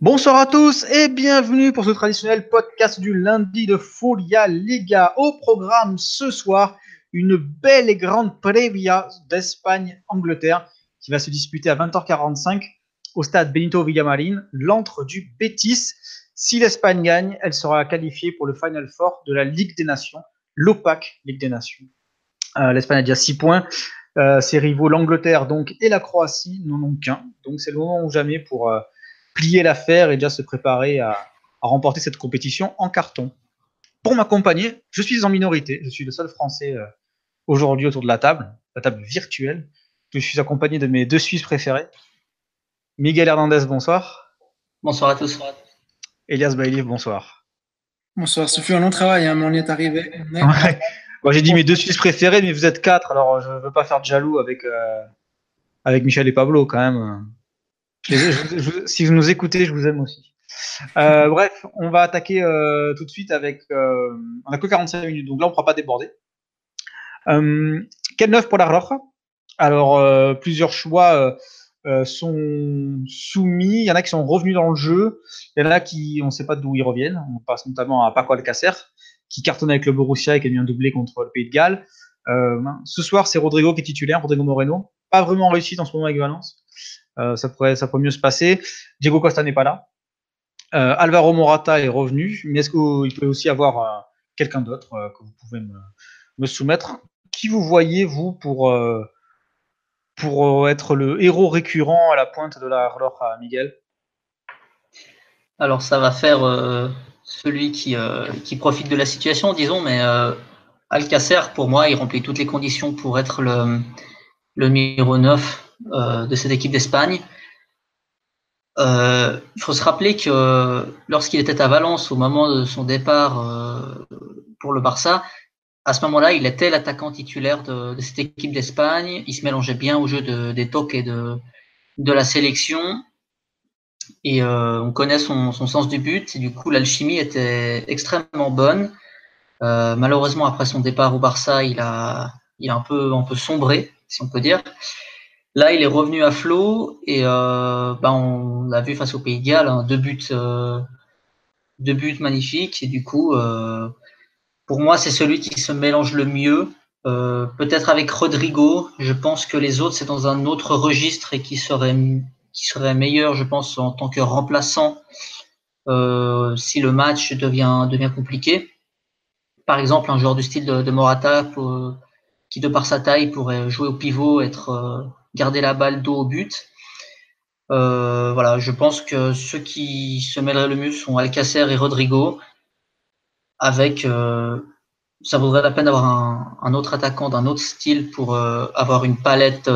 Bonsoir à tous et bienvenue pour ce traditionnel podcast du lundi de Folia Liga. Au programme ce soir, une belle et grande previa d'Espagne-Angleterre qui va se disputer à 20h45 au stade Benito Villamarin, l'antre du Betis. Si l'Espagne gagne, elle sera qualifiée pour le Final Four de la Ligue des Nations, l'opaque Ligue des Nations. Euh, L'Espagne a déjà 6 points. Euh, ses rivaux, l'Angleterre donc et la Croatie, n'en ont qu'un. Donc c'est le moment ou jamais pour euh, plier l'affaire et déjà se préparer à, à, remporter cette compétition en carton. Pour m'accompagner, je suis en minorité. Je suis le seul Français euh, aujourd'hui autour de la table, la table virtuelle. Je suis accompagné de mes deux Suisses préférés. Miguel Hernandez, bonsoir. Bonsoir à tous. Elias Bailey, bonsoir. Bonsoir, ce fut un long travail, hein, mais on y est arrivé. On est... Ouais. Bon, J'ai dit mes deux Suisses préférés, mais vous êtes quatre, alors je ne veux pas faire de jaloux avec, euh, avec Michel et Pablo quand même. Si vous nous écoutez, je vous aime aussi. Euh, bref, on va attaquer euh, tout de suite avec. Euh, on n'a que 45 minutes, donc là on ne pourra pas déborder. Euh, quel neuf pour la Roja? Alors, euh, plusieurs choix sont soumis. Il y en a qui sont revenus dans le jeu. Il y en a qui, on ne sait pas d'où ils reviennent. On passe notamment à Paco Alcacer qui cartonne avec le Borussia et qui a mis un doublé contre le Pays de Galles. Euh, ce soir, c'est Rodrigo qui est titulaire, Rodrigo Moreno. Pas vraiment réussi en ce moment avec Valence. Euh, ça, pourrait, ça pourrait mieux se passer. Diego Costa n'est pas là. Euh, Alvaro Morata est revenu, mais est-ce qu'il peut aussi avoir euh, quelqu'un d'autre que vous pouvez me, me, soumettre? Qui vous voyez, vous, pour, pour être le héros récurrent à la pointe de la à Miguel? Alors, ça va faire celui qui, qui, profite de la situation, disons, mais euh, Alcacer, pour moi, il remplit toutes les conditions pour être le, le numéro 9 euh, de cette équipe d'Espagne. il faut se rappeler que lorsqu'il était à Valence au moment de son départ pour le Barça, à ce moment-là, il était l'attaquant titulaire de, cette équipe d'Espagne. Il se mélangeait bien au jeu de, des tocs et de, de la sélection et euh, on connaît son, son, sens du but. Du coup, l'alchimie était extrêmement bonne. Euh, malheureusement, après son départ au Barça, il a, il a un peu, un peu sombré, si on peut dire. Là, il est revenu à flot et euh, bah, on l'a vu face au Pays de Galles, hein, deux buts, euh, deux buts magnifiques. Et du coup, euh, pour moi, c'est celui qui se mélange le mieux. Euh, peut-être avec Rodrigo. Je pense que les autres, c'est dans un autre registre et qui serait qui serait meilleur, je pense, en tant que remplaçant si le match devient, devient compliqué. Par exemple, un joueur du style de, Morata, qui de par sa taille pourrait jouer au pivot, être garder la balle dos au but. Euh, voilà, je pense que ceux qui se mêleraient le mieux sont Alcacer et Rodrigo. Avec, euh, ça vaudrait la peine d'avoir un, un, autre attaquant d'un autre style pour euh, avoir une palette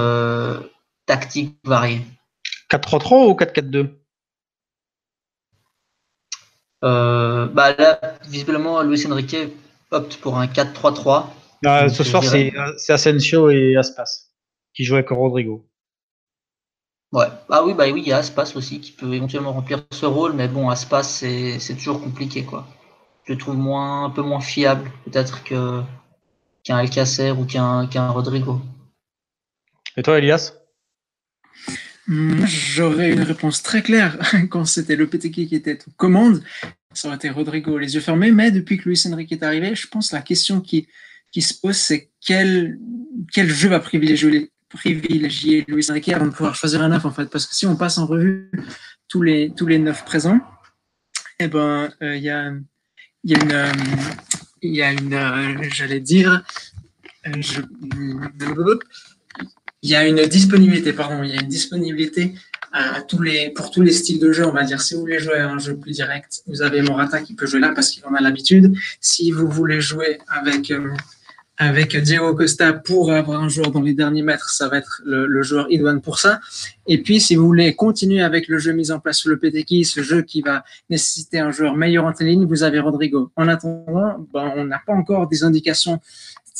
tactique variée. 4-3-3 ou 4-4-2 euh, bah là, visiblement, Luis Enrique opte pour un 4-3-3. Ah, ce soir, c'est Asensio et Aspas qui jouent avec Rodrigo. Ouais. Ah oui, bah oui, il y a Aspas aussi qui peut éventuellement remplir ce rôle, mais bon, Aspas, c'est toujours compliqué, quoi. Je le trouve moins, un peu moins fiable, peut-être qu'un qu Alcacer ou qu'un qu Rodrigo. Et toi, Elias? J'aurais une réponse très claire quand c'était le PTK qui était aux commandes. Ça aurait été Rodrigo les yeux fermés. Mais depuis que Luis Enrique est arrivé, je pense que la question qui, qui se pose, c'est quel, quel jeu va privilégier, privilégier Luis Enrique avant de pouvoir choisir un neuf, en fait. Parce que si on passe en revue tous les, tous les neuf présents, eh ben, il euh, y, a, y a une, euh, y a une euh, j'allais dire, je, il y a une disponibilité, pardon, il y a une disponibilité à tous les, pour tous les styles de jeu, on va dire. Si vous voulez jouer à un jeu plus direct, vous avez Morata qui peut jouer là parce qu'il en a l'habitude. Si vous voulez jouer avec, euh, avec Diego Costa pour avoir un joueur dans les derniers mètres, ça va être le, joueur idoine pour ça. Et puis, si vous voulez continuer avec le jeu mis en place sur le PTK, ce jeu qui va nécessiter un joueur meilleur en ligne, vous avez Rodrigo. En attendant, ben, on n'a pas encore des indications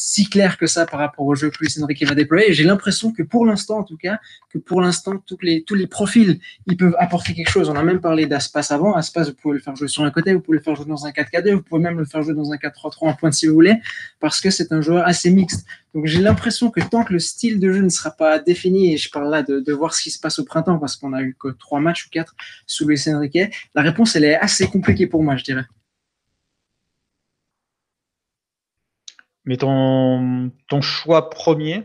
si clair que ça par rapport au jeu que Luis Enrique va déployer. J'ai l'impression que pour l'instant, en tout cas, que pour l'instant, tous les, tous les profils, ils peuvent apporter quelque chose. On a même parlé d'Aspas avant. Aspas, vous pouvez le faire jouer sur un côté, vous pouvez le faire jouer dans un 4-4-2, vous pouvez même le faire jouer dans un 4-3-3 en pointe si vous voulez, parce que c'est un joueur assez mixte. Donc j'ai l'impression que tant que le style de jeu ne sera pas défini, et je parle là de, de voir ce qui se passe au printemps, parce qu'on a eu que trois matchs ou quatre sous Luis Enrique, la réponse, elle est assez compliquée pour moi, je dirais. Mais ton, choix premier?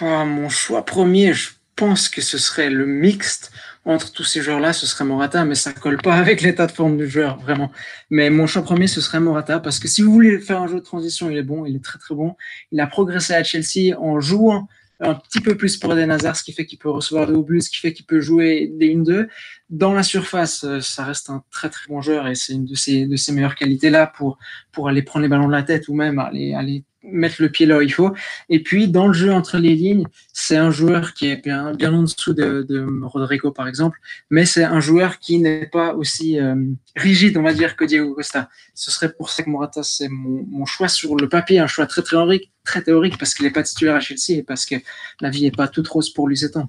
Oh, Mon choix premier, je pense que ce serait le mixte entre tous ces joueurs-là, ce serait Morata, mais ça colle pas avec l'état de forme du joueur, vraiment. Mais mon choix premier, ce serait Morata, parce que si vous voulez faire un jeu de transition, il est bon, il est très très bon. Il a progressé à Chelsea en jouant un petit peu plus pour Eden Hazard, ce qui fait qu'il peut recevoir des buts, ce qui fait qu'il peut jouer des 1-2. Dans la surface, euh, ça reste un très très bon joueur et c'est une de ses, de ses meilleures qualités là pour, pour aller prendre les ballons de la tête ou même aller, aller mettre le pied là où il faut. Et puis, dans le jeu entre les lignes, c'est un joueur qui est bien, bien en dessous de, de Rodrigo, par exemple, mais c'est un joueur qui n'est pas aussi euh, rigide, on va dire, que Diego Costa. Ce serait pour ça que Morata, c'est mon, mon, choix sur le papier, un choix très théorique, très théorique parce qu'il n'est pas titulaire à Chelsea et parce que la vie n'est pas toute rose pour lui ces ans.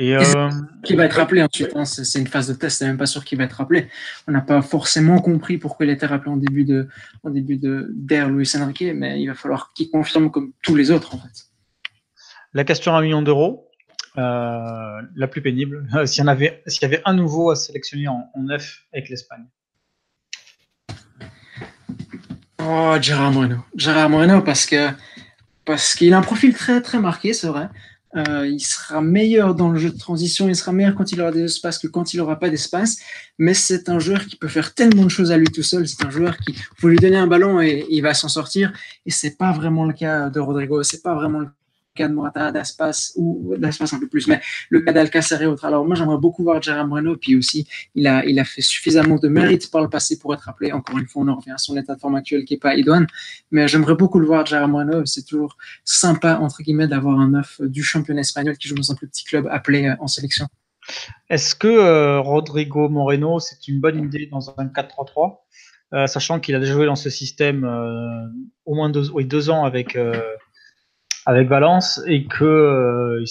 Et, euh... qui va être rappelé ensuite. Hein. C'est une phase de test, c'est même pas sûr qu'il va être rappelé. On n'a pas forcément compris pourquoi il était rappelé en début de, en début de d'ère Luis Enrique, mais il va falloir qu'il confirme comme tous les autres en fait. La question à un million d'euros, euh, la plus pénible. S'il y en avait, s'il y avait un nouveau à sélectionner en, en neuf avec l'Espagne. Oh, Gérard Moreno. Gérard Moreno parce que parce qu'il a un profil très très marqué, c'est vrai. Euh, il sera meilleur dans le jeu de transition, il sera meilleur quand il aura des espaces que quand il n'aura pas d'espace. Mais c'est un joueur qui peut faire tellement de choses à lui tout seul. C'est un joueur qui faut lui donner un ballon et, il va s'en sortir. Et c'est pas vraiment le cas de Rodrigo. C'est pas vraiment le de Morata, d'Aspas ou d'Aspas un peu plus, mais le cas d'Alcacer et autres. Alors moi j'aimerais beaucoup voir Gérard Moreno, puis aussi il a, il a fait suffisamment de mérite par le passé pour être appelé. Encore une fois, on en revient à son état de forme actuel qui n'est pas idoine, mais j'aimerais beaucoup le voir Gérard Moreno. C'est toujours sympa entre guillemets d'avoir un neuf du championnat espagnol qui joue dans un plus petit club appelé euh, en sélection. Est-ce que euh, Rodrigo Moreno c'est une bonne idée dans un 4-3-3 euh, sachant qu'il a déjà joué dans ce système euh, au moins deux, oui, deux ans avec euh, avec Valence et que euh,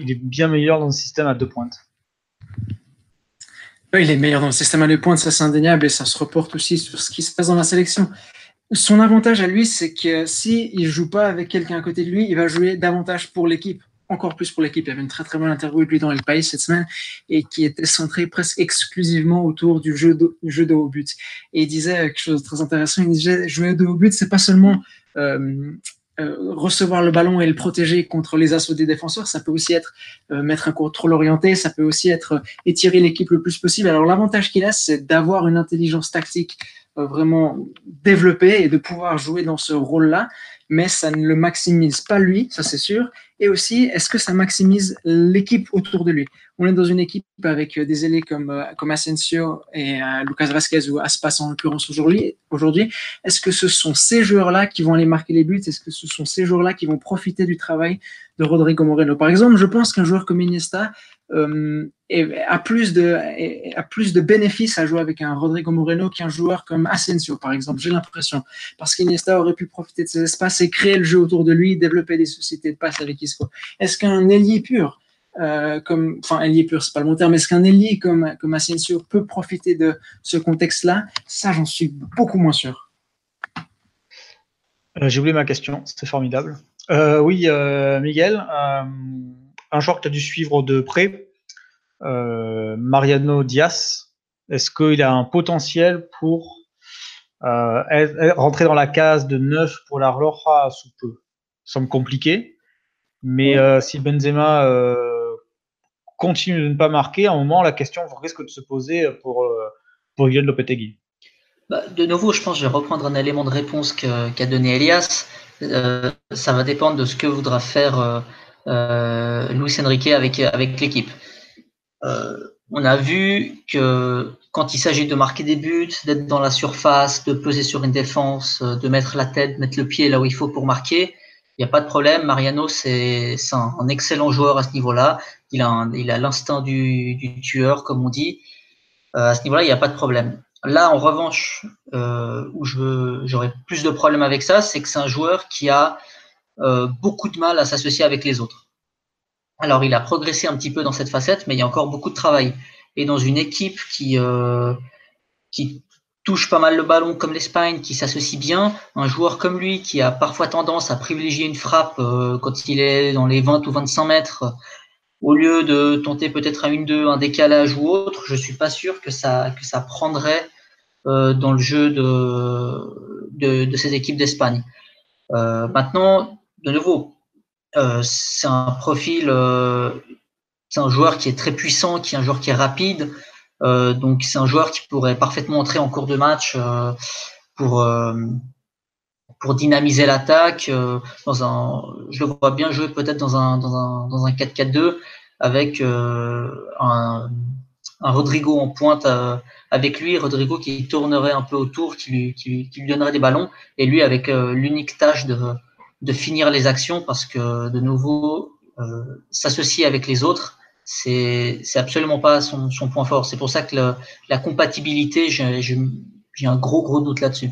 il, est bien meilleur dans le système à deux pointes. Il est meilleur dans le système à deux pointes, ça c'est indéniable et ça se reporte aussi sur ce qui se passe dans la sélection. Son avantage à lui, c'est que si il joue pas avec quelqu'un à côté de lui, il va jouer davantage pour l'équipe, encore plus pour l'équipe. Il y avait une très très bonne interview avec lui dans le pays cette semaine et qui était centrée presque exclusivement autour du jeu de, du jeu de haut but. Et il disait quelque chose de très intéressant. Il disait jouer de haut but, c'est pas seulement euh, euh, recevoir le ballon et le protéger contre les assauts des défenseurs, ça peut aussi être euh, mettre un contrôle orienté, ça peut aussi être euh, étirer l'équipe le plus possible. Alors l'avantage qu'il a, c'est d'avoir une intelligence tactique vraiment développée et de pouvoir jouer dans ce rôle-là, mais ça ne le maximise pas lui, ça c'est sûr. Et aussi, est-ce que ça maximise l'équipe autour de lui? On est dans une équipe avec des ailés comme, comme Asensio et euh, Lucas Vasquez ou Aspas en l'occurrence aujourd'hui. Aujourd'hui, est-ce que ce sont ces joueurs-là qui vont aller marquer les buts? Est-ce que ce sont ces joueurs-là qui vont profiter du travail de Rodrigo Moreno? Par exemple, je pense qu'un joueur comme Iniesta euh, a plus de plus de bénéfices à jouer avec un Rodrigo Moreno qu'un joueur comme Asensio, par exemple. J'ai l'impression parce qu'Iniesta aurait pu profiter de ces espaces et créer le jeu autour de lui, développer des sociétés de passe avec Isco. Est-ce qu'un ailier pur euh, comme, enfin, ailier pur, c'est pas le bon terme, est-ce qu'un ailier comme, comme Asensio peut profiter de ce contexte-là? Ça, j'en suis beaucoup moins sûr. Euh, J'ai oublié ma question, c'était formidable. Oui, Miguel, un joueur que tu as dû suivre de près, Mariano Diaz, est-ce qu'il a un potentiel pour rentrer dans la case de 9 pour la Roja sous peu? Ça semble compliqué, mais si Benzema continue de ne pas marquer, à un moment, la question risque de se poser pour, pour Guillaume Lopetegui. Bah, de nouveau, je pense que je vais reprendre un élément de réponse qu'a qu donné Elias. Euh, ça va dépendre de ce que voudra faire euh, euh, Luis Enrique avec, avec l'équipe. on a vu que quand il s'agit de marquer des buts, d'être dans la surface, de peser sur une défense, de mettre la tête, mettre le pied là où il faut pour marquer, il n'y a pas de problème. Mariano, c'est un, un, excellent joueur à ce niveau-là. Il a, l'instinct du, tueur, comme on dit. Euh, à ce niveau-là, il n'y a pas de problème. Là, en revanche, euh, où j'aurais plus de problèmes avec ça, c'est que c'est un joueur qui a euh, beaucoup de mal à s'associer avec les autres. Alors, il a progressé un petit peu dans cette facette, mais il y a encore beaucoup de travail. Et dans une équipe qui, euh, qui touche pas mal le ballon comme l'Espagne, qui s'associe bien, un joueur comme lui qui a parfois tendance à privilégier une frappe euh, quand il est dans les 20 ou 25 mètres, au lieu de tenter peut-être un 1-2, un décalage ou autre, je suis pas sûr que ça, que ça prendrait dans le jeu de, de, de ces équipes d'Espagne. Maintenant, de nouveau, euh, c'est un profil, euh, c'est un joueur qui est très puissant, qui est un joueur qui est rapide. Euh, donc c'est un joueur qui pourrait parfaitement entrer en cours de match pour dynamiser l'attaque. je le vois bien jouer peut-être dans un dans un dans un 4-4-2 avec un, Rodrigo en pointe avec lui, Rodrigo qui tournerait un peu autour, qui lui, qui, lui donnerait des ballons, et lui avec l'unique tâche de, de finir les actions parce que de nouveau, euh, s'associer avec les autres, c'est absolument pas son, point fort. C'est pour ça que la compatibilité, j'ai un gros, gros doute là-dessus.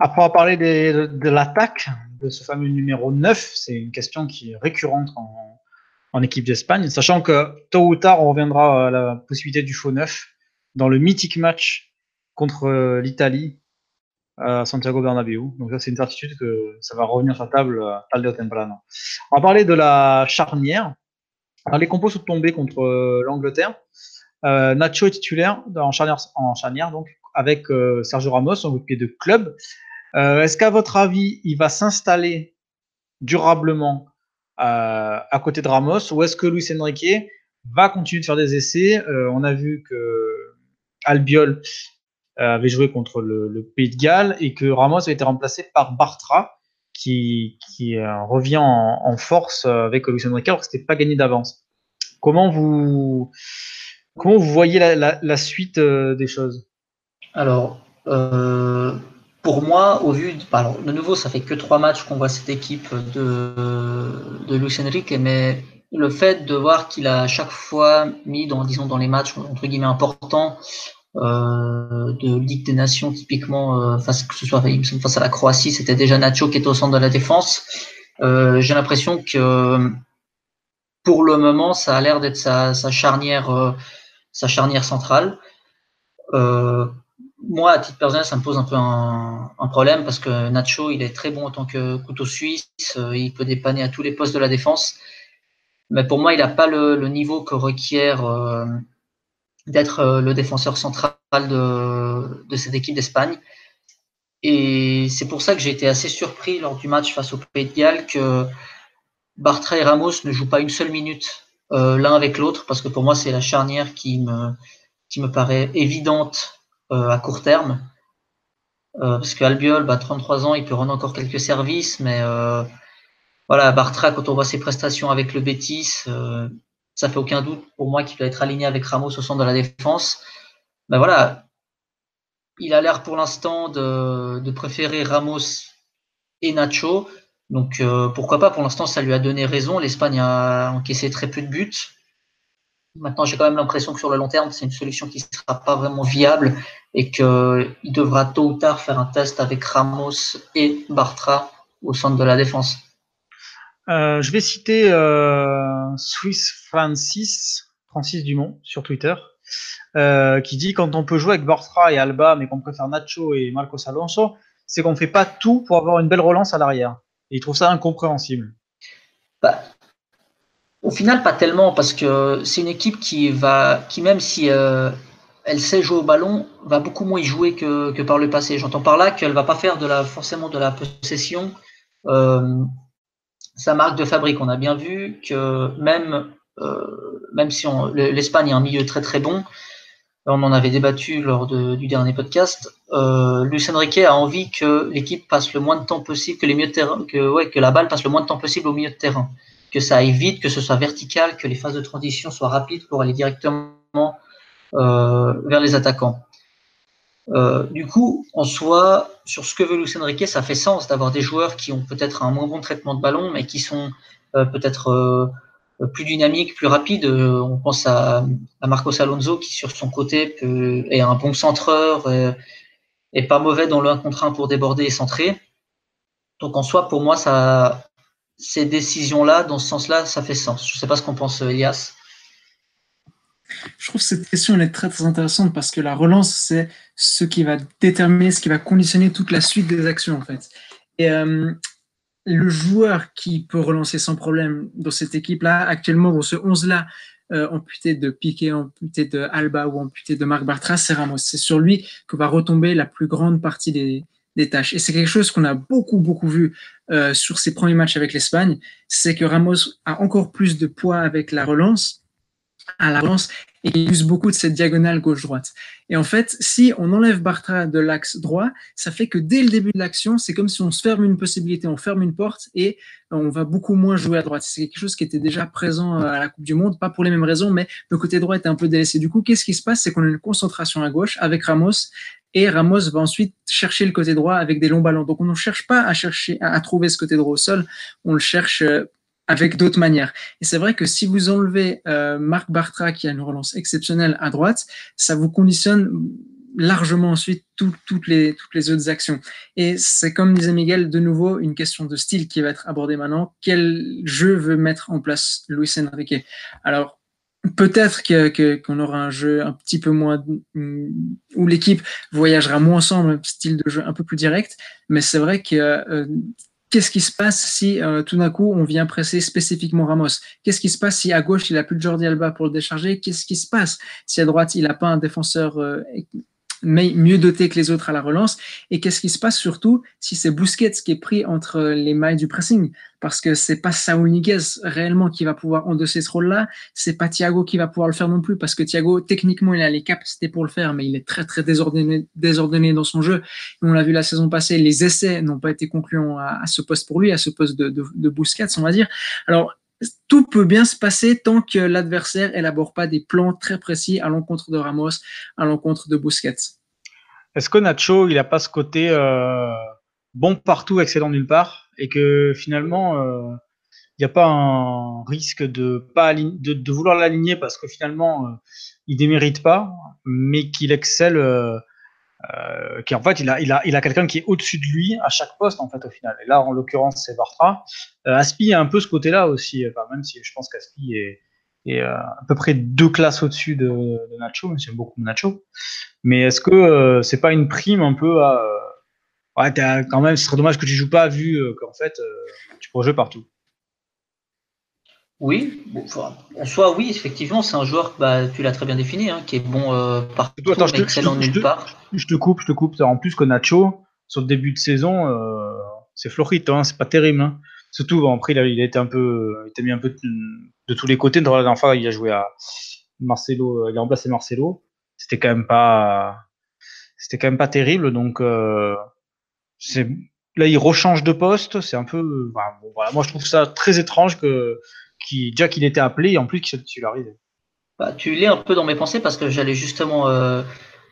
Après avoir parlé de l'attaque de ce fameux numéro 9, c'est une question qui est récurrente en, en équipe d'Espagne, sachant que tôt ou tard, on reviendra à la possibilité du faux 9 dans le mythique match contre euh, l'Italie à Santiago Bernabéu. Donc ça, c'est une certitude que ça va revenir sur la table à euh, temprano. On va parler de la charnière. Les compos sont tombés contre euh, l'Angleterre. Euh, Nacho est titulaire en charnière, donc avec Sergio Ramos, son pied de club. Est-ce qu'à votre avis, il va s'installer durablement à côté de Ramos ou est-ce que Luis Enrique va continuer de faire des essais? On a vu que Albiol avait joué contre le, Pays de Galles et que Ramos a été remplacé par Bartra qui, qui euh, revient en, force euh, avec Luis Enrique alors que c'était pas gagné d'avance. Comment vous comment vous voyez la, suite des choses? Alors pour moi, au vu de, alors, de nouveau, ça fait que trois matchs qu'on voit cette équipe de, de Luis Enrique, mais le fait de voir qu'il a chaque fois mis dans, disons, dans les matchs entre guillemets importants euh, de Ligue des Nations, typiquement, euh, face, que ce soit face à la Croatie, c'était déjà Nacho qui était au centre de la défense. Euh, J'ai l'impression que pour le moment, ça a l'air d'être sa, sa, charnière, sa charnière centrale. Moi, à titre personnel, ça me pose un peu un, un, problème parce que Nacho, il est très bon en tant que couteau suisse, il peut dépanner à tous les postes de la défense. Mais pour moi, il n'a pas le, le, niveau que requiert euh, d'être euh, le défenseur central de, cette équipe d'Espagne. Et c'est pour ça que j'ai été assez surpris lors du match face au Pays de Galles que Bartra et Ramos ne jouent pas une seule minute euh, l'un avec l'autre, parce que pour moi, c'est la charnière qui me, qui me paraît évidente euh, à court terme. Parce qu'Albiol, bah, 33 ans, il peut rendre encore quelques services, mais voilà, Bartra, quand on voit ses prestations avec le Betis, euh, ça fait aucun doute pour moi qu'il doit être aligné avec Ramos au centre de la défense. Ben voilà, il a l'air pour l'instant de, préférer Ramos et Nacho. Donc euh, pourquoi pas, pour l'instant ça lui a donné raison. L'Espagne a encaissé très peu de buts. Maintenant j'ai quand même l'impression que sur le long terme c'est une solution qui ne sera pas vraiment viable et qu'il devra tôt ou tard faire un test avec Ramos et Bartra au centre de la défense. Euh, je vais citer euh, Swiss Francis, Francis Dumont, sur Twitter, euh, qui dit quand on peut jouer avec Bartra et Alba, mais qu'on préfère Nacho et Marcos Alonso, c'est qu'on ne fait pas tout pour avoir une belle relance à l'arrière. Et il trouve ça incompréhensible. Bah, au final, pas tellement, parce que c'est une équipe qui va, qui même si elle sait jouer au ballon, va beaucoup moins y jouer que, par le passé. J'entends par là qu'elle va pas faire de la, forcément de la possession. Sa marque de fabrique. On a bien vu que même, euh, même si l'Espagne est un milieu très très bon, on en avait débattu lors du dernier podcast, euh, Luis a envie que l'équipe passe le moins de temps possible, que les milieux de terrain, que la balle passe le moins de temps possible au milieu de terrain, que ça aille vite, que ce soit vertical, que les phases de transition soient rapides pour aller directement euh, vers les attaquants. Euh, du coup, en soi, sur ce que veut Luis Enrique, ça fait sens d'avoir des joueurs qui ont peut-être un moins bon traitement de ballon, mais qui sont euh, peut-être euh, plus dynamique, plus rapide. on pense à, Marcos Alonso qui sur son côté est un bon centreur et, pas mauvais dans le 1 contre 1 pour déborder et centrer. Donc en soi, pour moi, ça, ces décisions-là, dans ce sens-là, ça fait sens. Je ne sais pas ce qu'en pense Elias. Je trouve cette question très, très intéressante parce que la relance, c'est ce qui va déterminer, ce qui va conditionner toute la suite des actions en fait. Et euh, le joueur qui peut relancer sans problème dans cette équipe-là, actuellement dans ce 11-là, euh, amputé de Piqué, amputé de Alba ou amputé de Marc Bartra, c'est Ramos. C'est sur lui que va retomber la plus grande partie des, des tâches. Et c'est quelque chose qu'on a beaucoup, beaucoup vu euh, sur ses premiers matchs avec l'Espagne, c'est que Ramos a encore plus de poids avec la relance à la relance et il use beaucoup de cette diagonale gauche-droite. Et en fait, si on enlève Bartra de l'axe droit, ça fait que dès le début de l'action, c'est comme si on se ferme une possibilité, on ferme une porte et on va beaucoup moins jouer à droite. C'est quelque chose qui était déjà présent à la Coupe du Monde, pas pour les mêmes raisons, mais le côté droit était un peu délaissé. Du coup, qu'est-ce qui se passe? C'est qu'on a une concentration à gauche avec Ramos et Ramos va ensuite chercher le côté droit avec des longs ballons. Donc on ne cherche pas à chercher à, trouver ce côté droit au sol, on le cherche euh, avec d'autres manières. Et c'est vrai que si vous enlevez euh, Marc Bartra, qui a une relance exceptionnelle à droite, ça vous conditionne largement ensuite toutes, les, autres actions. Et c'est comme disait Miguel, de nouveau, une question de style qui va être abordée maintenant. Quel jeu veut mettre en place Luis Enrique? Alors, peut-être qu'on aura un jeu un petit peu moins où l'équipe voyagera moins ensemble, style de jeu un peu plus direct, mais c'est vrai que euh, Qu'est-ce qui se passe si euh, tout d'un coup on vient presser spécifiquement Ramos? Qu'est-ce qui se passe si à gauche il a plus de Jordi Alba pour le décharger? Qu'est-ce qui se passe si à droite il n'a pas un défenseur euh, mieux doté que les autres à la relance. Et qu'est-ce qui se passe surtout si c'est Busquets qui est pris entre les mailles du pressing? Parce que c'est pas Saúl Niguez réellement qui va pouvoir endosser ce rôle-là. C'est pas Thiago qui va pouvoir le faire non plus parce que Thiago, techniquement, il a les capacités pour le faire, mais il est très, très désordonné, désordonné dans son jeu. on l'a vu la saison passée, les essais n'ont pas été concluants à, ce poste pour lui, à ce poste de, de, de Busquets, on va dire. Alors, tout peut bien se passer tant que l'adversaire élabore pas des plans très précis à l'encontre de Ramos, à l'encontre de Busquets. Est-ce que Nacho, il n'a pas ce côté euh, bon partout, excellent nulle part, et que finalement, euh, il n'y a pas un risque de pas vouloir l'aligner parce que finalement, euh, il démérite pas, mais qu'il excelle euh, qui en fait, il a, il a, il a quelqu'un qui est au-dessus de lui à chaque poste, en fait, au final. Et là, en l'occurrence, c'est Bartra. Euh, Aspi a un peu ce côté-là aussi, enfin, même si je pense qu'Aspi est, est euh, à peu près deux classes au-dessus de, de, Nacho, mais j'aime beaucoup Nacho. Mais est-ce que euh, c'est pas une prime un peu à. ouais, quand même, ce serait dommage que tu joues pas vu qu'en fait, tu pourrais jouer partout. Oui, en soi, oui, effectivement, c'est un joueur, bah, tu l'as très bien défini, hein, qui est bon euh, partout, Attends, mais excellent nulle part. Je te coupe, je te coupe. En plus que Nacho, sur le début de saison, euh, c'est florite, hein, c'est pas terrible. Hein. Surtout, bon, après, il a, il a, été un peu, il a mis un peu de, tous les côtés. Dans la dernière fois, il a joué à Marcelo, il a remplacé Marcelo. C'était quand même pas, c'était quand même pas terrible. Donc, euh, c'est, là, il rechange de poste. C'est un peu, bah, bon, voilà, moi, je trouve ça très étrange que qui, déjà qu'il était appelé et en plus qu'il soit titularisé. Bah, tu l'es un peu dans mes pensées parce que j'allais justement euh,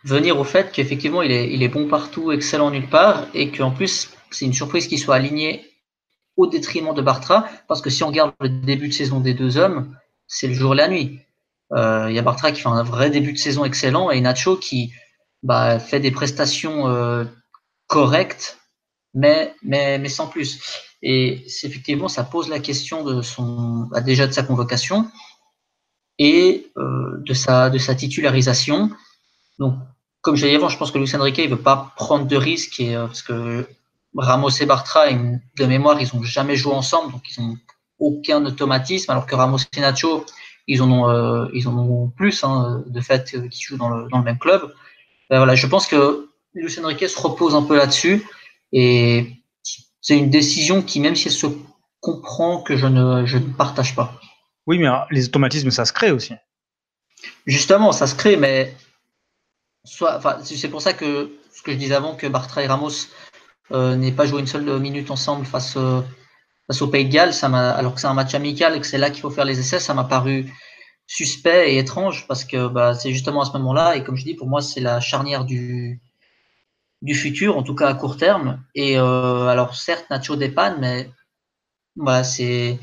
venir au fait qu'effectivement il est, il est bon partout, excellent nulle part et qu'en plus c'est une surprise qu'il soit aligné au détriment de Bartra parce que si on regarde le début de saison des deux hommes, c'est le jour et la nuit. Euh, il y a Bartra qui fait un vrai début de saison excellent et Nacho qui bah, fait des prestations euh, correctes mais, mais, mais sans plus. Et effectivement, ça pose la question de son, bah, déjà de sa convocation et euh, de, sa, de sa titularisation. Donc, comme je l'ai dit avant, je pense que Luis Enrique ne veut pas prendre de risques euh, parce que Ramos et Bartra, de mémoire, ils n'ont jamais joué ensemble, donc ils n'ont aucun automatisme, alors que Ramos et Nacho, ils en ont, euh, ils en ont plus hein, de fait qui jouent dans le, dans le même club. Ben voilà, je pense que Luis Enrique se repose un peu là-dessus et c'est une décision qui, même si elle se comprend, que je ne, je ne partage pas. Oui, mais les automatismes, ça se crée aussi. Justement, ça se crée, mais soit, c'est pour ça que ce que je disais avant, que Bartra et Ramos euh, n'aient pas joué une seule minute ensemble face, euh, face au Pays de Galles, ça alors que c'est un match amical et que c'est là qu'il faut faire les essais, ça m'a paru suspect et étrange parce que bah, c'est justement à ce moment-là, et comme je dis, pour moi, c'est la charnière du, du futur, en tout cas à court terme. Et euh, alors certes, Nacho dépanne, mais voilà, c'est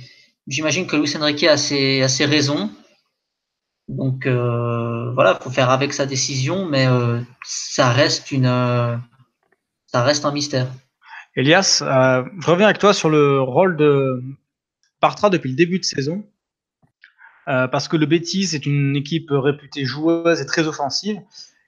j'imagine que Luis Enrique a ses, a ses raisons. Donc euh, voilà, faut faire avec sa décision, mais euh, ça reste une, ça reste un mystère. Elias, je reviens avec toi sur le rôle de Bartra depuis le début de saison. Parce que le Betis est une équipe réputée joueuse et très offensive.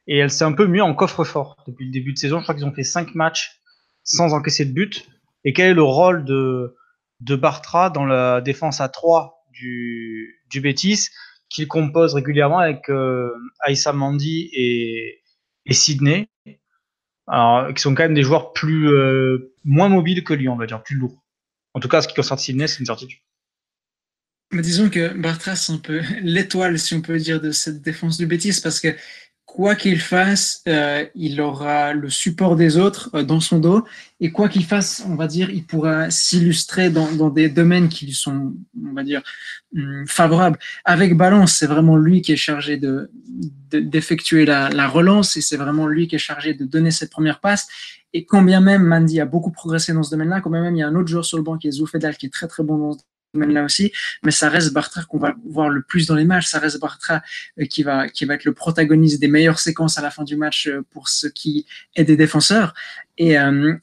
Et elle s'est un peu mieux en coffre-fort depuis le début de saison. Je crois qu'ils ont fait 5 matchs sans encaisser de but. Et quel est le rôle de, Bartra dans la défense à 3 du, du Betis, qu'il compose régulièrement avec euh, Aïssa Mandi et, et Sydney, qui sont quand même des joueurs plus euh, moins mobiles que lui, on va dire, plus lourds. En tout cas, ce qui concerne Sydney, c'est une certitude. Mais disons que Bartra, c'est un peu l'étoile, si on peut dire, de cette défense du Betis, parce que quoi qu'il fasse, euh, il aura le support des autres euh, dans son dos. Et quoi qu'il fasse, on va dire, il pourra s'illustrer dans, dans, des domaines qui lui sont, on va dire, hum, favorables. Avec Balance, c'est vraiment lui qui est chargé de, d'effectuer la, la, relance et c'est vraiment lui qui est chargé de donner cette première passe. Et quand bien même Mandy a beaucoup progressé dans ce domaine-là, quand bien même il y a un autre joueur sur le banc qui est Zoufedal qui est très très bon dans ce là aussi, mais ça reste Bartra qu'on va voir le plus dans les matchs. Ça reste Bartra euh, qui va qui va être le protagoniste des meilleures séquences à la fin du match euh, pour ce qui est des défenseurs. Et euh,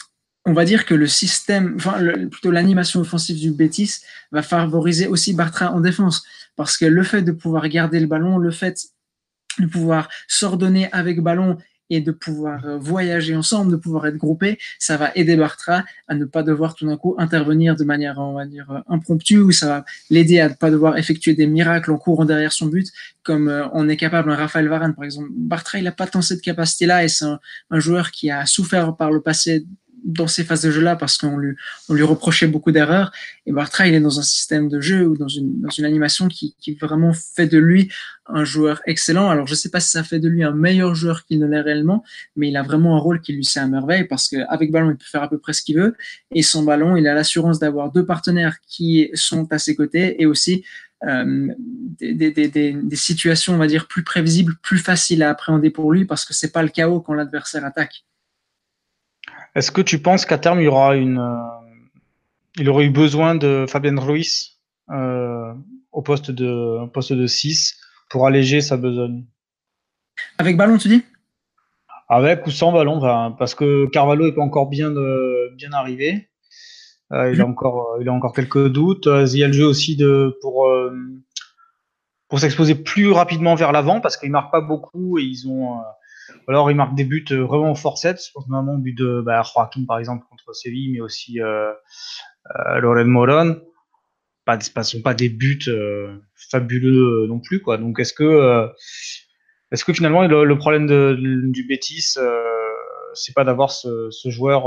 on va dire que le système, enfin plutôt l'animation offensive du Betis va favoriser aussi Bartra en défense, parce que le fait de pouvoir garder le ballon, le fait de pouvoir s'ordonner avec ballon et de pouvoir euh, voyager ensemble, de pouvoir être groupés, ça va aider Bartra à ne pas devoir tout d'un coup intervenir de manière, on va dire, euh, impromptue, ou ça va l'aider à ne pas devoir effectuer des miracles en courant derrière son but, comme euh, on est capable, un Raphaël Varane par exemple. Bartra, il n'a pas tant cette capacité-là, et c'est un, joueur qui a souffert par le passé dans ces phases de jeu-là parce qu'on lui, on lui reprochait beaucoup d'erreurs. Et Bartra, il est dans un système de jeu ou dans une, dans une animation qui, qui vraiment fait de lui un joueur excellent. Alors, je ne sais pas si ça fait de lui un meilleur joueur qu'il ne l'est réellement, mais il a vraiment un rôle qui lui sert à merveille parce qu'avec ballon, il peut faire à peu près ce qu'il veut. Et sans ballon, il a l'assurance d'avoir deux partenaires qui sont à ses côtés et aussi euh, des, des, des, des, situations, on va dire, plus prévisibles, plus faciles à appréhender pour lui parce que c'est pas le chaos quand l'adversaire attaque. Est-ce que tu penses qu'à terme, il y aura une, euh, il aurait eu besoin de Fabien Ruiz euh, au poste de, au poste de 6 pour alléger sa besogne? Avec ballon, tu dis? Avec ou sans ballon, parce que Carvalho n'est pas encore bien, de, bien arrivé. Euh, il, a encore, il a encore quelques doutes. Il y a le jeu aussi de, pour, euh, pour s'exposer plus rapidement vers l'avant, parce qu'ils ne marquent pas beaucoup et ils ont. Alors, ils marquent des buts euh, vraiment forceps. Je pense notamment au but de bah, par exemple, contre Séville, mais aussi euh, euh, Loren Moron. Pas, ne sont pas des buts fabuleux non plus. Quoi. Donc, est-ce que, est-ce que finalement, le, problème de, du Bétis, c'est pas d'avoir ce, ce joueur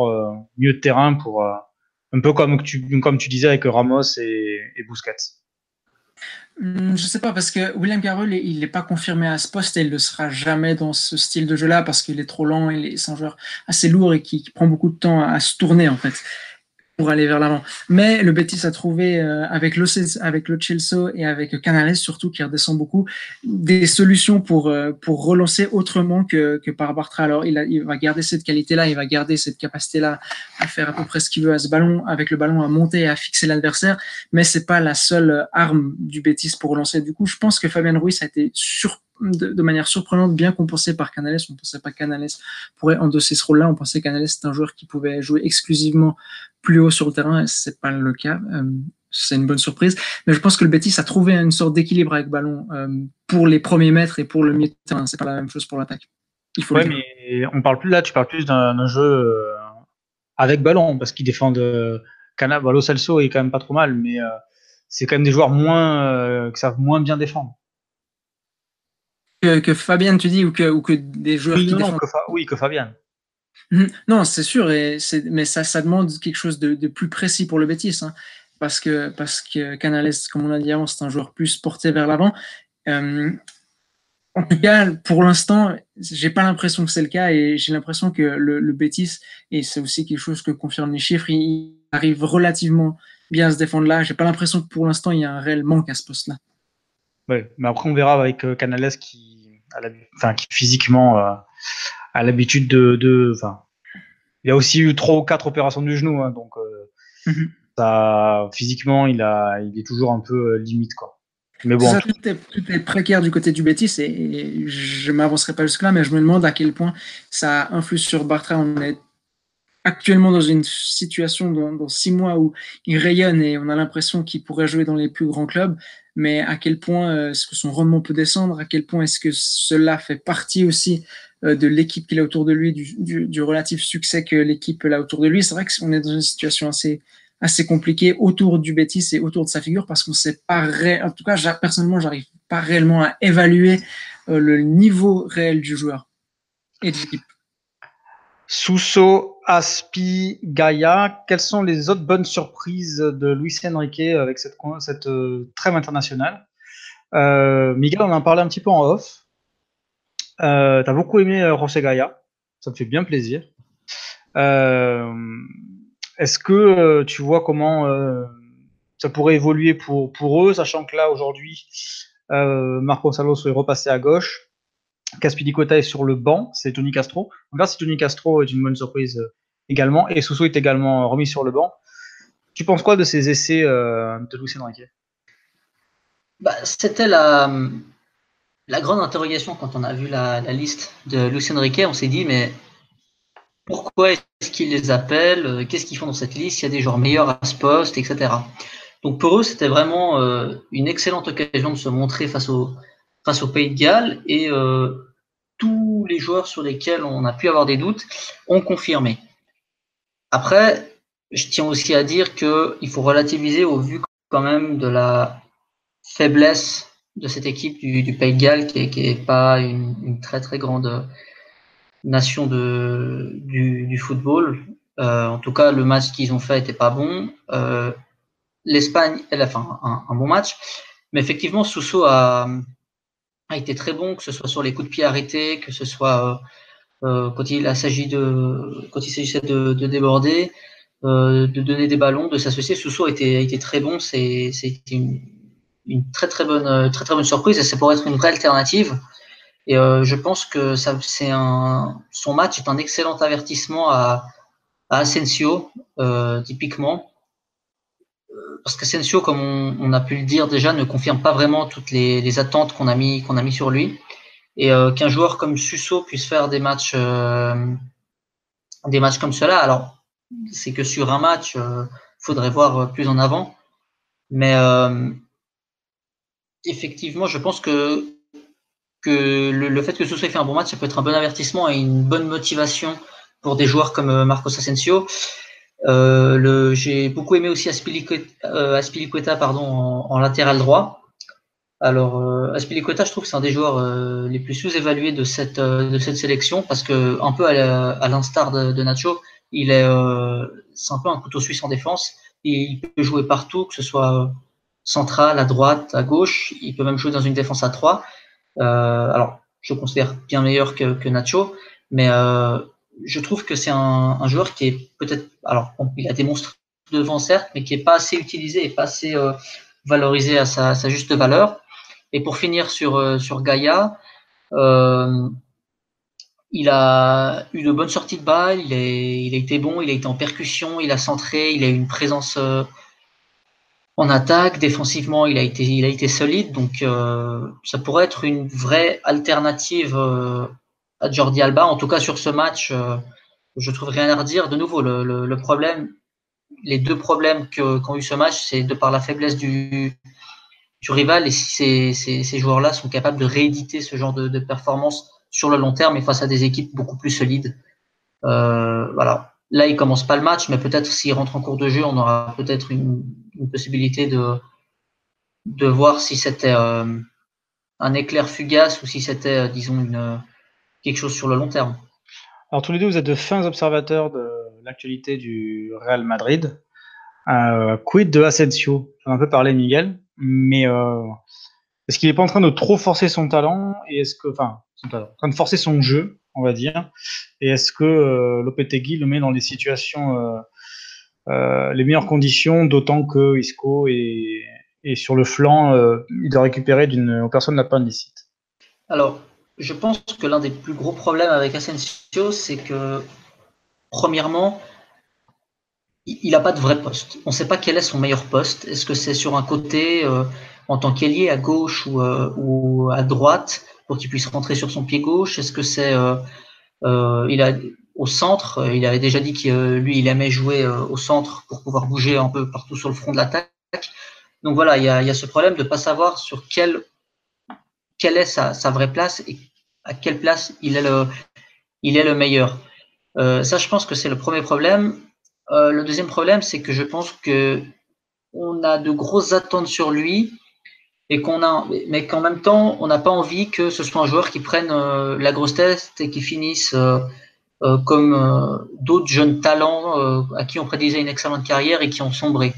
mieux de terrain pour. un peu comme tu, comme tu disais avec Ramos et, et Busquets? Je sais pas, parce que William Carroll, il n'est pas confirmé à ce poste et il ne sera jamais dans ce style de jeu-là parce qu'il est trop lent, il est un joueur assez lourd et qui, prend beaucoup de temps à se tourner en fait pour aller vers l'avant. Mais le Betis a trouvé euh, avec le avec le Chelsea et avec Canales surtout qui redescend beaucoup des solutions pour euh, pour relancer autrement que, que par Bartra. Alors il, a, il va garder cette qualité-là, il va garder cette capacité-là à faire à peu près ce qu'il veut à ce ballon, avec le ballon à monter et à fixer l'adversaire. Mais c'est pas la seule arme du Betis pour relancer. Du coup, je pense que Fabien Ruiz a été sur de, de, manière surprenante bien compensé par Canales. On ne pensait pas Canales pourrait endosser ce rôle-là. On pensait que Canales c'était un joueur qui pouvait jouer exclusivement plus haut sur le terrain. C'est pas le cas. Euh, c'est une bonne surprise. Mais je pense que le Betis a trouvé une sorte d'équilibre avec ballon euh, pour les premiers mètres et pour le milieu de terrain. C'est pas la même chose pour l'attaque. Il faut. Ouais, mais on parle plus là. Tu parles plus d'un jeu euh, avec ballon parce qu'ils défendent. Euh, Cana, Lo Celso est quand même pas trop mal, mais c'est quand même des joueurs moins qui savent moins bien défendre. Que, que Fabien, tu dis, ou que, ou que des joueurs oui, qui non, défendent... que oui, que Fabien. Non, c'est sûr, et mais ça, ça demande quelque chose de, de plus précis pour le Betis, hein, parce que parce que Canales, comme on l'a dit avant, c'est un joueur plus porté vers l'avant. Euh, en tout cas, pour l'instant, j'ai pas l'impression que c'est le cas, et j'ai l'impression que le, le Betis, et c'est aussi quelque chose que confirment les chiffres, il arrive relativement bien à se défendre là. J'ai pas l'impression que pour l'instant il y a un réel manque à ce poste-là. Ouais, mais après on verra avec euh, Canales qui, la, enfin, qui physiquement euh, a l'habitude de, de, enfin, il a aussi eu trois ou quatre opérations du genou, hein, donc euh, mm -hmm. Ça, physiquement, il, a, il est toujours un peu limite. Quoi. Mais bon, ça, tout, est, précaire du côté du Betis et, je ne m'avancerai pas jusque-là, mais je me demande à quel point ça influe sur Bartra. On est actuellement dans une situation dans, six mois où il rayonne et on a l'impression qu'il pourrait jouer dans les plus grands clubs, mais à quel point euh, est-ce que son rendement peut descendre, à quel point est-ce que cela fait partie aussi euh, de l'équipe qu'il a autour de lui, du, relatif succès que l'équipe a autour de lui? C'est vrai qu'on est dans une situation assez, assez compliquée autour du Betis et autour de sa figure parce qu'on sait pas, en tout cas, personnellement, j'arrive pas réellement à évaluer euh, le niveau réel du joueur et de l'équipe. Sousso, Aspi, Gaïa, quelles sont les autres bonnes surprises de Luis Enrique avec cette, euh, trêve internationale? Euh, Miguel, on en parlait un petit peu en off. Euh, tu as beaucoup aimé José Gaïa, ça me fait bien plaisir. Est-ce que tu vois comment ça pourrait évoluer pour, pour eux, sachant que là, aujourd'hui, Marco Alonso est repassé à gauche? Caspilicota est sur le banc, c'est Tony Castro. On verra si Tony Castro est une bonne surprise euh, également. Et Sousso est également remis sur le banc. Tu penses quoi de ces essais euh, de Luis Enrique bah, C'était la, la grande interrogation quand on a vu la, liste de Luis Enrique. On s'est dit, mais pourquoi est-ce qu'ils les appellent euh, Qu'est-ce qu'ils font dans cette liste? Il y a des joueurs meilleurs à ce poste, etc. Donc pour eux, c'était vraiment une excellente occasion de se montrer face au, face au Pays de Galles et euh, tous les joueurs sur lesquels on a pu avoir des doutes ont confirmé. Après, je tiens aussi à dire qu'il faut relativiser au vu quand même de la faiblesse de cette équipe du, Pays de Galles, qui n'est pas une, très très grande nation de, du, football. Euh, en tout cas, le match qu'ils ont fait n'était pas bon. Euh, L'Espagne, elle a fait un, un, bon match. Mais effectivement, Sousso a, a été très bon, que ce soit sur les coups de pied arrêtés, que ce soit euh, euh quand il s'agit de quand il s'agissait de, de, déborder, euh, de donner des ballons, de s'associer. Sousso a été, a été très bon. C'est une, une, très très bonne très très bonne surprise et ça pourrait être une vraie alternative. Et euh, je pense que ça c'est un son match est un excellent avertissement à, à Asensio euh, typiquement parce qu'Asensio, comme on, a pu le dire déjà, ne confirme pas vraiment toutes les, attentes qu'on a mis sur lui. Et euh, qu'un joueur comme Suso puisse faire des matchs euh, des matchs comme cela, alors c'est que sur un match, il euh, faudrait voir plus en avant. Mais effectivement, je pense que que le, fait que Suso ait fait un bon match, ça peut être un bon avertissement et une bonne motivation pour des joueurs comme Marcos Asensio. Euh, j'ai beaucoup aimé aussi euh, Aspilicueta, pardon, en, latéral droit. Alors, euh, Aspilicueta, je trouve que c'est un des joueurs euh, les plus sous-évalués de cette, de cette sélection parce que, un peu à l'instar de, Nacho, il est, c'est un peu un couteau suisse en défense. il peut jouer partout, que ce soit central, à droite, à gauche. Il peut même jouer dans une défense à 3. alors, je considère bien meilleur que, que Nacho, mais je trouve que c'est un, joueur qui est peut-être, alors il a des monstres devant certes, mais qui est pas assez utilisé et pas assez euh, valorisé à sa, juste valeur. Et pour finir sur euh, sur Gaïa, euh, il a eu de bonnes sorties de balles, il, a été bon, il a été en percussion, il a centré, il a eu une présence en attaque, défensivement, il a été solide, donc ça pourrait être une vraie alternative Jordi Alba. En tout cas, sur ce match, euh, je trouve rien à redire. De nouveau, le, le, problème, les deux problèmes qu'ont eu ce match, c'est de par la faiblesse du, du rival et si ces, ces, ces joueurs-là sont capables de rééditer ce genre de, de, performance sur le long terme et face à des équipes beaucoup plus solides. Euh, voilà. Là, il commence pas le match, mais peut-être s'il rentre en cours de jeu, on aura peut-être une, une, possibilité de, de voir si c'était euh, un éclair fugace ou si c'était, euh, disons, une, quelque chose sur le long terme. Alors tous les deux, vous êtes de fins observateurs de l'actualité du Real Madrid. Euh, quid de Asensio? J'en ai un peu parlé, Miguel, mais euh, est-ce qu'il n'est pas en train de trop forcer son talent et est-ce que, enfin, son talent, en train de forcer son jeu, on va dire, et est-ce que euh, Lopetegui le met dans des situations, euh, euh, les meilleures conditions, d'autant que Isco est, est, sur le flanc, il doit récupérer d'une personne l'appendicite. Alors, je pense que l'un des plus gros problèmes avec Asensio, c'est que, premièrement, il n'a pas de vrai poste. On ne sait pas quel est son meilleur poste. Est-ce que c'est sur un côté euh, en tant qu'ailier à gauche ou, euh, ou à droite pour qu'il puisse rentrer sur son pied gauche? Est-ce que c'est il a au centre? Il avait déjà dit que lui il aimait jouer au centre pour pouvoir bouger un peu partout sur le front de l'attaque. Donc voilà, il y a, il y a ce problème de ne pas savoir sur quel quelle est sa, vraie place et à quelle place il est le, meilleur. Euh, ça, je pense que c'est le premier problème. Euh, le deuxième problème, c'est que je pense que on a de grosses attentes sur lui et qu'on a, mais qu'en même temps, on n'a pas envie que ce soit un joueur qui prenne euh, la grosse tête et qui finisse comme d'autres jeunes talents à qui on prédisait une excellente carrière et qui ont sombré.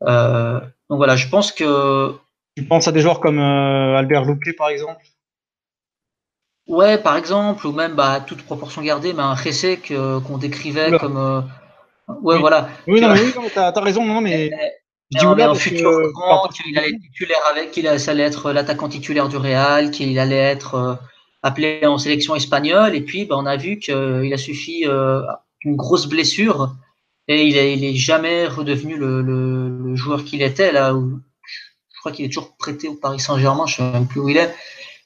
donc voilà, je pense que tu penses à des joueurs comme euh, Albert Loupé, par exemple? Ouais, par exemple, ou même, bah, toute proportion gardée, mais un Ressé qu'on décrivait comme. Euh, ouais, oui. voilà. Oui, non, oui, t'as as raison, non, mais. Je dis un futur que, grand, qu'il allait être titulaire avec, qu'il allait être l'attaquant titulaire du Real, qu'il allait être euh, appelé en sélection espagnole, et puis bah, on a vu qu'il a suffi euh, une grosse blessure, et il est, il est jamais redevenu le, le, le joueur qu'il était, là où je crois qu'il est toujours prêté au Paris Saint-Germain, je ne sais même plus où il est.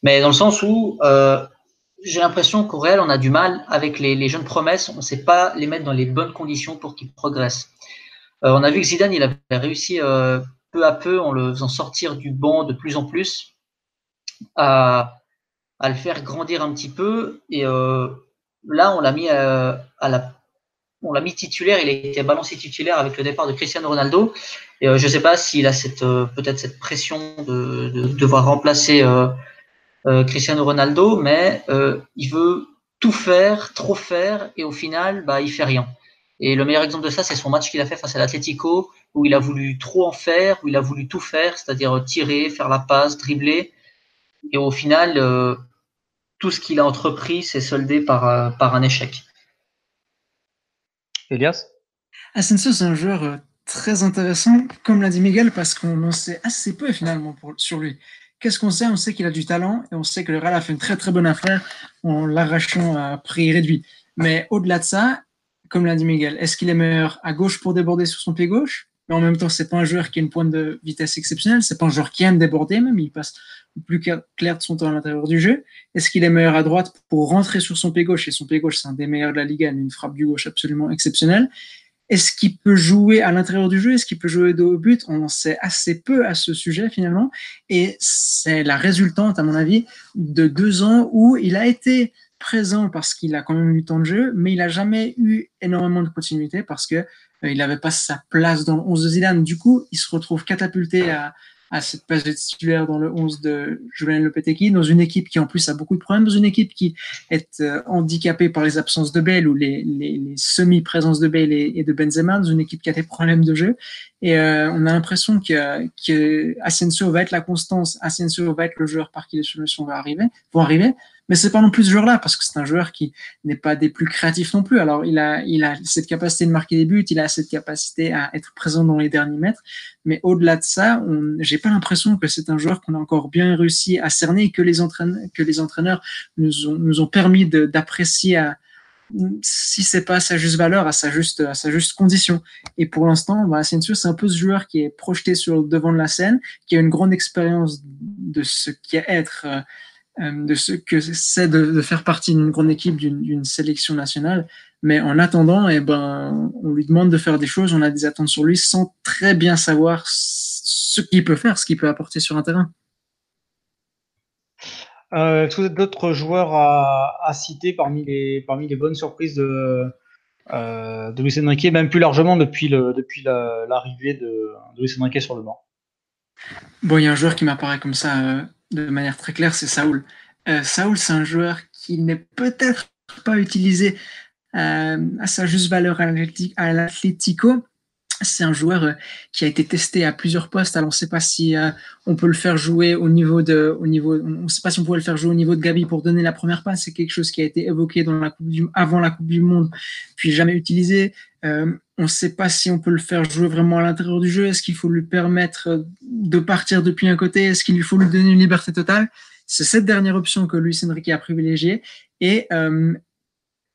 Mais dans le sens où euh, j'ai l'impression qu'au Real, on a du mal avec les, jeunes promesses, on ne sait pas les mettre dans les bonnes conditions pour qu'ils progressent. Euh, on a vu que Zidane, il avait réussi euh, peu à peu, en le faisant sortir du banc de plus en plus, à, le faire grandir un petit peu. Et là, on l'a mis à la on l'a mis titulaire, il a été balancé titulaire avec le départ de Cristiano Ronaldo. Et euh, je ne sais pas s'il a cette euh, peut-être cette pression de, de, de devoir remplacer euh, Cristiano Ronaldo, mais il veut tout faire, trop faire, et au final, bah, il fait rien. Et le meilleur exemple de ça, c'est son match qu'il a fait face à l'Atlético, où il a voulu trop en faire, où il a voulu tout faire, c'est-à-dire tirer, faire la passe, dribbler. Et au final, tout ce qu'il a entrepris s'est soldé par, par un échec. Elias? Asensio, c'est un joueur euh, très intéressant, comme l'a dit Miguel, parce qu'on en sait assez peu finalement sur lui. Qu'est-ce qu'on sait? On sait qu'il a du talent et on sait que le Real a fait une très très bonne affaire en l'arrachant à prix réduit. Mais au-delà de ça, comme l'a dit Miguel, est-ce qu'il est meilleur à gauche pour déborder sur son pied gauche? Mais en même temps, c'est pas un joueur qui a une pointe de vitesse exceptionnelle, c'est pas un joueur qui aime déborder, même il passe plus clair de son temps à l'intérieur du jeu. Est-ce qu'il est meilleur à droite pour rentrer sur son pied gauche? Et son pied gauche, c'est un des meilleurs de la Liga, une frappe du gauche absolument exceptionnelle. Est-ce qu'il peut jouer à l'intérieur du jeu? Est-ce qu'il peut jouer de haut but? On en sait assez peu à ce sujet finalement. Et c'est la résultante, à mon avis, de deux ans où il a été présent parce qu'il a quand même eu temps de jeu, mais il n'a jamais eu énormément de continuité parce que euh, il n'avait pas sa place dans le 11 de Zidane. Du coup, il se retrouve catapulté à, cette place de titulaire dans le 11 de Julien Lopetegui, dans une équipe qui en plus a beaucoup de problèmes, dans une équipe qui est euh, handicapée par les absences de Bale ou les, semi-présences de Bale et, et, de Benzema, dans une équipe qui a des problèmes de jeu. Et euh, on a l'impression que, que Asensio va être la constance, Asensio va être le joueur par qui les solutions vont arriver, vont arriver. Mais c'est pas non plus ce joueur-là, parce que c'est un joueur qui n'est pas des plus créatifs non plus. Alors, il a, il a cette capacité de marquer des buts, il a cette capacité à être présent dans les derniers mètres. Mais au-delà de ça, on, j'ai pas l'impression que c'est un joueur qu'on a encore bien réussi à cerner et que les entraîneurs, que les entraîneurs nous ont, nous ont permis d'apprécier à, si c'est pas à sa juste valeur, à sa juste, à sa juste condition. Et pour l'instant, bah, Asensio, c'est un peu ce joueur qui est projeté sur le devant de la scène, qui a une grande expérience de ce qu'est être, euh, de ce que c'est de, de, faire partie d'une grande équipe, d'une sélection nationale. Mais en attendant, eh ben, on lui demande de faire des choses, on a des attentes sur lui sans très bien savoir ce qu'il peut faire, ce qu'il peut apporter sur un terrain. Euh, Est-ce que vous avez d'autres joueurs à, à, citer parmi les, parmi les bonnes surprises de, euh, de Luis Enrique, même plus largement depuis l'arrivée depuis la, de, de Luis Enrique sur le banc? Bon, il y a un joueur qui m'apparaît comme ça euh, de manière très claire, c'est Saoul. Euh, Saoul, c'est un joueur qui n'est peut-être pas utilisé euh, à sa juste valeur à l'Atlético. C'est un joueur euh, qui a été testé à plusieurs postes. Alors, on ne sait pas si on peut le faire jouer au niveau de, au niveau, on sait pas si on pourrait le faire jouer au niveau de Gabi pour donner la première passe. C'est quelque chose qui a été évoqué dans la coupe avant la Coupe du Monde, puis jamais utilisé. Euh, on ne sait pas si on peut le faire jouer vraiment à l'intérieur du jeu. Est-ce qu'il faut lui permettre de partir depuis un côté? Est-ce qu'il lui faut lui donner une liberté totale? C'est cette dernière option que Luis Enrique a privilégiée. Et euh,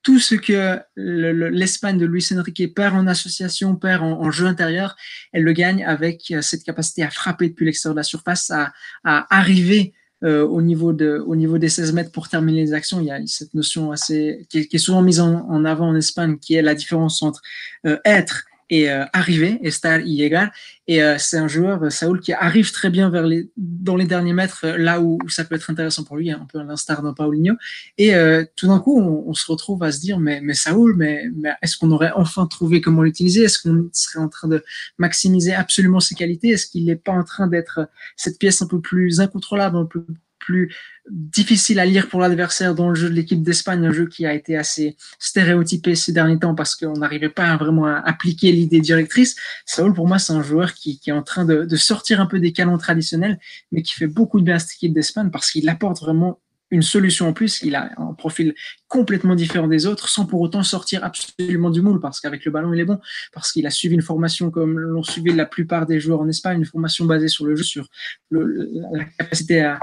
tout ce que l'Espagne de Luis Enrique perd en association, perd en, jeu intérieur, elle le gagne avec euh, cette capacité à frapper depuis l'extérieur de la surface, à, arriver euh, au, niveau de, au niveau des 16 mètres pour terminer les actions. Il y a cette notion assez, qui, est, souvent mise en, avant en Espagne, qui est la différence entre euh, être et euh, arrivé, estar illégal. Et euh, c'est un joueur, euh, Saoul, qui arrive très bien vers les, dans les derniers mètres, là où, ça peut être intéressant pour lui, hein, un peu à l'instar d'un Paulinho. Et tout d'un coup, on, se retrouve à se dire, mais, mais Saoul, mais, mais est-ce qu'on aurait enfin trouvé comment l'utiliser? Est-ce qu'on serait en train de maximiser absolument ses qualités? Est-ce qu'il n'est pas en train d'être cette pièce un peu plus incontrôlable, un peu plus difficile à lire pour l'adversaire dans le jeu de l'équipe d'Espagne, un jeu qui a été assez stéréotypé ces derniers temps parce qu'on n'arrivait pas vraiment à appliquer l'idée directrice. Saoul, pour moi, c'est un joueur qui, est en train de, sortir un peu des canons traditionnels, mais qui fait beaucoup de bien à cette équipe d'Espagne parce qu'il apporte vraiment une solution en plus. Il a un profil complètement différent des autres sans pour autant sortir absolument du moule parce qu'avec le ballon, il est bon, parce qu'il a suivi une formation comme l'ont suivi la plupart des joueurs en Espagne, une formation basée sur le jeu, sur la capacité à,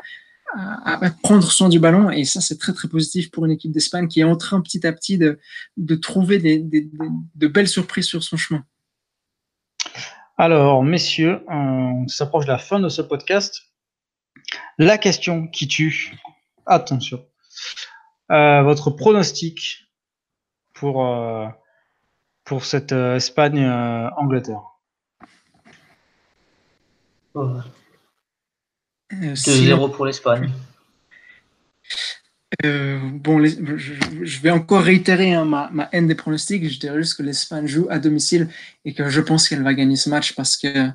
à, prendre soin du ballon. Et ça, c'est très, très positif pour une équipe d'Espagne qui est en train petit à petit de, de trouver des, des, de belles surprises sur son chemin. Alors, messieurs, on s'approche de la fin de ce podcast. La question qui tue, attention, euh, votre pronostic pour, euh, pour cette euh, Espagne-Angleterre. 2-0 euh, pour l'Espagne. Euh, bon, je, vais encore réitérer hein, ma, ma, haine des pronostics. Je dirais juste que l'Espagne joue à domicile et que je pense qu'elle va gagner ce match parce que,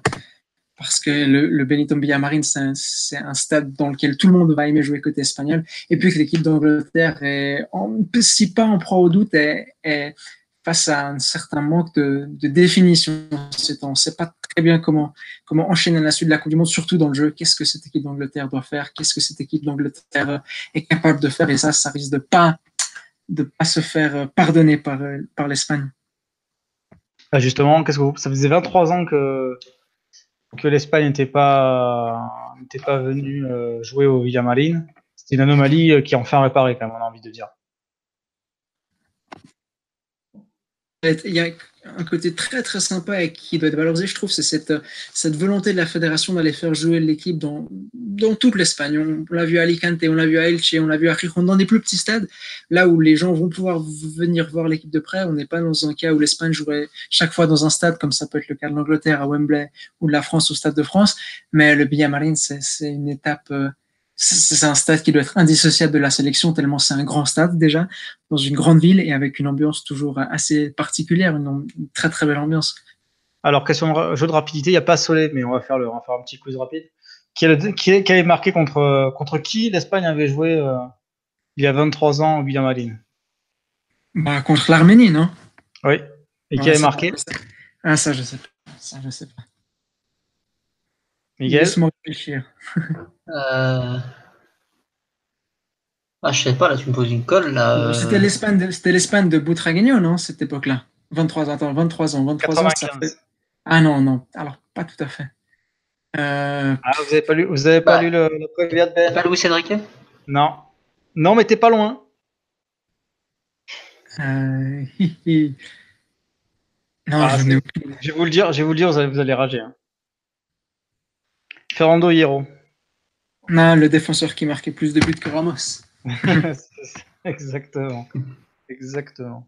parce que le, le Benito Villamarin, c'est un, stade dans lequel tout le monde va aimer jouer côté espagnol. Et puis que l'équipe d'Angleterre est, en, si pas en proie au doute, est, est, face à un certain manque de, définition. On ne sait pas très bien comment, enchaîner la suite de la Coupe du Monde, surtout dans le jeu. Qu'est-ce que cette équipe d'Angleterre doit faire? Qu'est-ce que cette équipe d'Angleterre est capable de faire? Et ça, ça risque de pas de pas se faire pardonner par, par l'Espagne. Ah, justement, qu'est-ce que ça faisait 23 ans que, l'Espagne n'était pas, n'était pas venue euh, jouer au Villamarín. C'était une anomalie euh, qui est enfin réparée, quand même, on a envie de dire. Il y a un côté très très sympa et qui doit être valorisé, je trouve, c'est cette, cette volonté de la fédération d'aller faire jouer l'équipe dans, dans toute l'Espagne. On, l'a vu à Alicante, on l'a vu à Elche, on l'a vu à Rijon, dans des plus petits stades, là où les gens vont pouvoir venir voir l'équipe de près. On n'est pas dans un cas où l'Espagne jouerait chaque fois dans un stade, comme ça peut être le cas de l'Angleterre à Wembley ou de la France au Stade de France, mais le Marine, c'est une étape euh, c'est un stade qui doit être indissociable de la sélection, tellement c'est un grand stade déjà, dans une grande ville et avec une ambiance toujours assez particulière, une, très très belle ambiance. Alors, question de jeu de rapidité, il n'y a pas Soleil, mais on va faire, le, faire un petit quiz rapide. Qui, est, qui, est, qui avait marqué contre, contre qui l'Espagne avait joué euh, il y a 23 ans au Villamarín bah, Contre l'Arménie, non? Oui. Et qui avait marqué? Ah, ça, je sais pas. Ça, je sais pas. Miguel? Laisse-moi réfléchir. Euh... Ah, je sais pas, là, tu me poses une colle. Là. Euh. C'était l'Espagne de, c'était l'Espagne de Butragueño, non, cette époque-là? 23 ans, attends, 23 ans, 23 ans, ça fait... Ah non, non, alors, pas tout à fait. Euh... Ah, vous avez pas lu, vous avez pas bah, lu le, le de Ben Pas Louis Enrique? Non. Non, mais t'es pas loin. Euh... non, ah, je, je, vais vous le dire, je vais vous le dire, vous allez, vous allez rager. Hein. Fernando Hierro. Non, le défenseur qui marquait plus de buts que Ramos. Exactement. Exactement.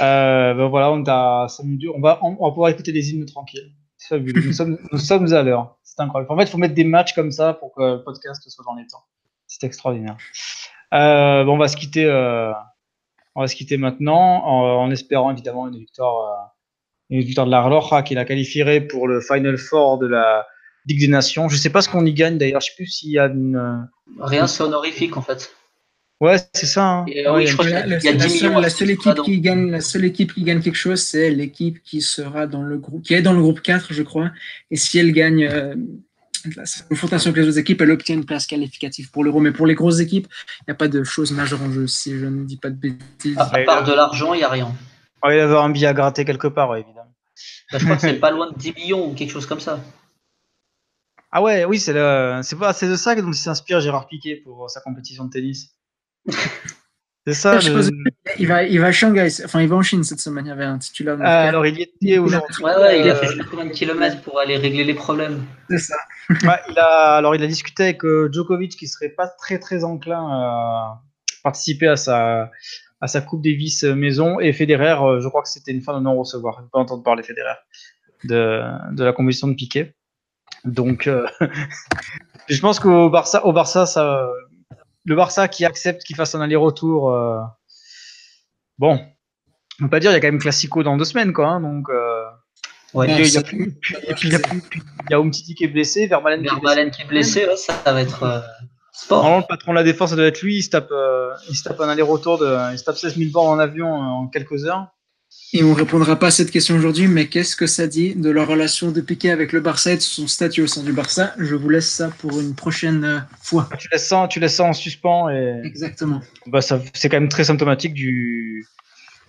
Euh, ben voilà, on, a, on, va, on, va pouvoir écouter les hymnes tranquilles. Nous sommes, nous sommes à l'heure. C'est incroyable. En fait, il faut mettre des matchs comme ça pour que le podcast soit dans les temps. C'est extraordinaire. Euh, bon, on va se quitter. Euh, on va se quitter maintenant en, espérant évidemment une victoire, une victoire de la Roja qui la qualifierait pour le Final Four de la Ligue des Nations. Je sais pas ce qu'on y gagne d'ailleurs. Je sais plus s'il y a une. Euh, Rien, c'est honorifique en fait. Ouais, c'est ça. Hein. la, seule équipe qui gagne, la seule équipe qui gagne quelque chose, c'est l'équipe qui sera dans le groupe, qui est dans le groupe 4, je crois. Et si elle gagne euh, la confrontation avec les autres équipes, elle obtient une place qualificative pour l'Euro. Mais pour les grosses équipes, il n'y a pas de choses majeures en jeu, si je ne dis pas de bêtises. À, part de l'argent, il n'y a rien. il va y avoir un billet à gratter quelque part, évidemment. Bah, je crois que c'est pas loin de 10 millions ou quelque chose comme ça. Ah ouais, oui, c'est le, c'est pas, c'est de ça dont s'inspire Gérard Piquet pour sa compétition de tennis. C'est ça. Je le- suppose- Il va, il va à Shanghai, enfin il va en Chine cette semaine, il y avait un titulaire. Ah, Marca. alors, il y était aujourd'hui. Ouais, ouais, il a euh, fait je sais pas combien de kilomètres pour aller régler les problèmes? C'est ça. Ouais, il a, alors il a discuté avec euh, Djokovic qui serait pas très très enclin à participer à sa, à sa Coupe Davis euh, maison et Federer, euh, je crois que c'était une fin de non-recevoir. Je ne pas entendre parler Federer de, de la compétition de Piquet. Donc euh, je pense qu'au Barça, au Barça ça, le Barça qui accepte qu'il fasse un aller-retour, euh, bon, on peut pas dire il y a quand même Classico dans deux semaines quoi. hein, donc euh, Ouais. il y a- il y a ça- plus- puis- et puis il y a plus- puis il y a Umtiti qui est blessé, Vermaelen qui est blessé. Qui est blessé, ouais, ça, va être euh, sport. Normalement, le patron de la défense, ça doit être lui. Il se tape, il se tape un aller-retour de, il se tape 16 000 bornes en avion en quelques heures. Et on répondra pas à cette question aujourd'hui, mais qu'est-ce que ça dit de la relation de Piqué avec le Barça et de son statut au sein du Barça? Je vous laisse ça pour une prochaine euh, fois. Tu laisses ça, tu laisses ça en suspens et Exactement. bah, ça, c'est quand même très symptomatique du,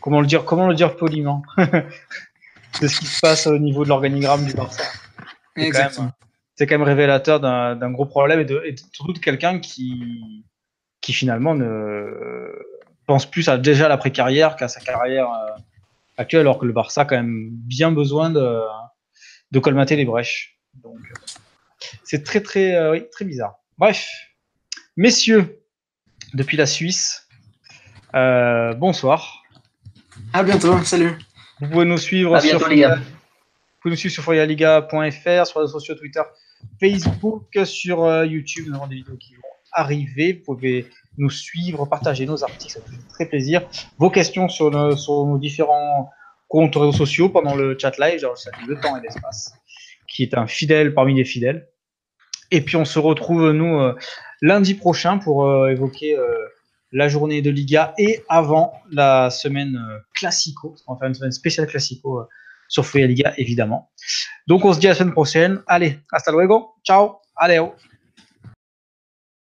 comment le dire, comment le dire poliment, de ce qui se passe au niveau de l'organigramme du Barça. C'est quand Exactement. même, c'est quand même révélateur d'un, gros problème et, de, et surtout de quelqu'un qui, qui finalement ne pense plus à déjà l'après-carrière qu'à sa carrière euh, actuelle, alors que le Barça a quand même bien besoin de, de colmater les brèches. Donc, c'est très très euh, oui, très bizarre. Bref, messieurs, depuis la Suisse, euh, bonsoir. À bientôt. Salut. Vous pouvez nous suivre À sur bientôt. Vous pouvez nous suivre sur forialiga.fr, sur les réseaux sociaux Twitter, Facebook, sur euh, YouTube. Nous avons des vidéos qui vont arriver. Vous pouvez nous suivre, partager nos articles, ça fait très plaisir. Vos questions sur, nos- différents comptes réseaux sociaux pendant le chat live, genre ça le temps et l'espace, qui est un fidèle parmi les fidèles. Et puis on se retrouve nous euh, lundi prochain pour euh, évoquer euh, la journée de Liga et avant la semaine euh, Classico. On va faire une semaine spéciale Classico sur Foyer Liga évidemment. Donc on se dit à la semaine prochaine. Allez, hasta luego. Ciao. Allez.